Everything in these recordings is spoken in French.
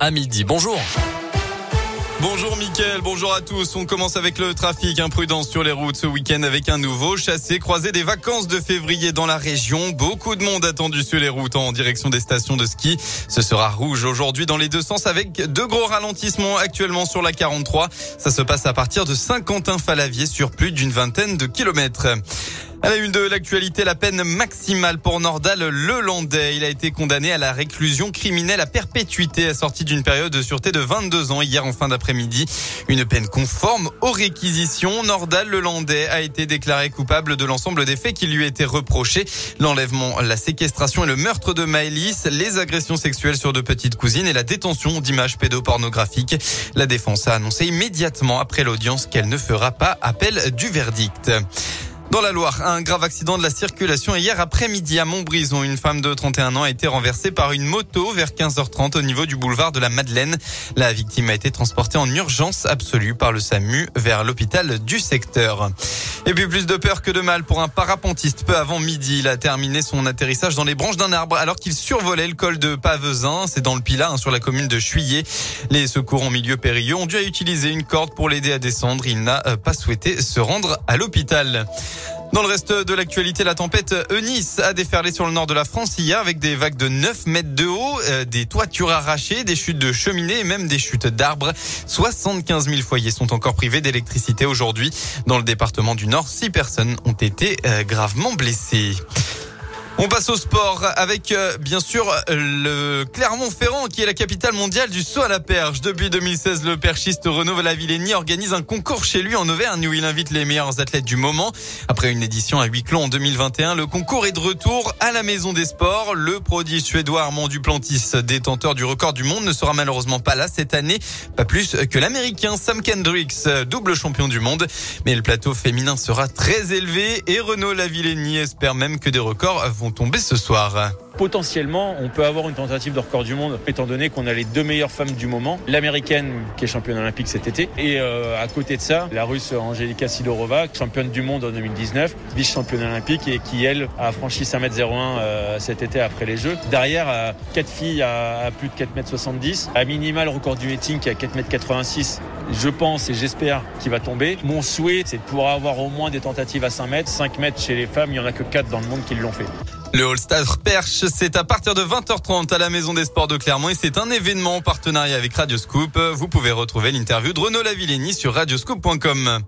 à midi. Bonjour. Bonjour Mickaël, bonjour à tous. On commence avec le trafic. Imprudence sur les routes ce week-end avec un nouveau chassé croisé des vacances de février dans la région. Beaucoup de monde attendu sur les routes en direction des stations de ski. Ce sera rouge aujourd'hui dans les deux sens avec deux gros ralentissements actuellement sur la 43. Ça se passe à partir de Saint-Quentin-Falavier sur plus d'une vingtaine de kilomètres. À la une de l'actualité, la peine maximale pour Nordal Lelandais. Il a été condamné à la réclusion criminelle à perpétuité assortie d'une période de sûreté de 22 ans hier en fin d'après-midi. Une peine conforme aux réquisitions. Nordal Lelandais a été déclaré coupable de l'ensemble des faits qui lui étaient reprochés. L'enlèvement, la séquestration et le meurtre de Maëlys, les agressions sexuelles sur deux petites cousines et la détention d'images pédopornographiques. La défense a annoncé immédiatement après l'audience qu'elle ne fera pas appel du verdict. Dans la Loire, un grave accident de la circulation hier après-midi à Montbrison. Une femme de 31 ans a été renversée par une moto vers 15h30 au niveau du boulevard de la Madeleine. La victime a été transportée en urgence absolue par le SAMU vers l'hôpital du secteur. Et puis plus de peur que de mal pour un parapentiste. Peu avant midi, il a terminé son atterrissage dans les branches d'un arbre alors qu'il survolait le col de Pavezin. C'est dans le Pilat, hein, sur la commune de Chuillet. Les secours en milieu périlleux ont dû utiliser une corde pour l'aider à descendre. Il n'a euh, pas souhaité se rendre à l'hôpital. Dans le reste de l'actualité, la tempête Eunice a déferlé sur le nord de la France hier avec des vagues de 9 mètres de haut, euh, des toitures arrachées, des chutes de cheminées et même des chutes d'arbres. 75 000 foyers sont encore privés d'électricité aujourd'hui. Dans le département du Nord, 6 personnes ont été euh, gravement blessées. On passe au sport avec euh, bien sûr le Clermont-Ferrand qui est la capitale mondiale du saut à la perche. Depuis 2016, le perchiste Renaud Lavillenie organise un concours chez lui en Auvergne où il invite les meilleurs athlètes du moment. Après une édition à huis clos en 2021, le concours est de retour à la Maison des Sports. Le prodige suédois Armand Duplantis, détenteur du record du monde, ne sera malheureusement pas là cette année, pas plus que l'américain Sam Kendricks, double champion du monde. Mais le plateau féminin sera très élevé et Renaud Lavillenie espère même que des records tomber ce soir. Potentiellement, on peut avoir une tentative de record du monde, étant donné qu'on a les deux meilleures femmes du moment. L'américaine, qui est championne olympique cet été, et euh, à côté de ça, la russe Angelika Sidorova, championne du monde en 2019, vice-championne olympique, et qui, elle, a franchi 5m01 euh, cet été après les Jeux. Derrière, euh, quatre filles à, plus de 4m70. À minima, le record du meeting qui est à 4m86. Je pense et j'espère qu'il va tomber. Mon souhait, c'est de pouvoir avoir au moins des tentatives à 5 mètres. 5 mètres chez les femmes, il n'y en a que 4 dans le monde qui l'ont fait. Le All-Star Perche, c'est à partir de 20h30 à la Maison des Sports de Clermont et c'est un événement en partenariat avec Radioscoop. Vous pouvez retrouver l'interview de Renaud Lavillenie sur radioscoop.com.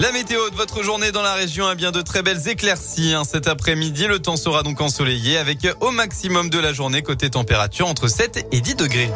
La météo de votre journée dans la région a bien de très belles éclaircies. Hein. Cet après-midi, le temps sera donc ensoleillé avec au maximum de la journée côté température entre 7 et 10 degrés.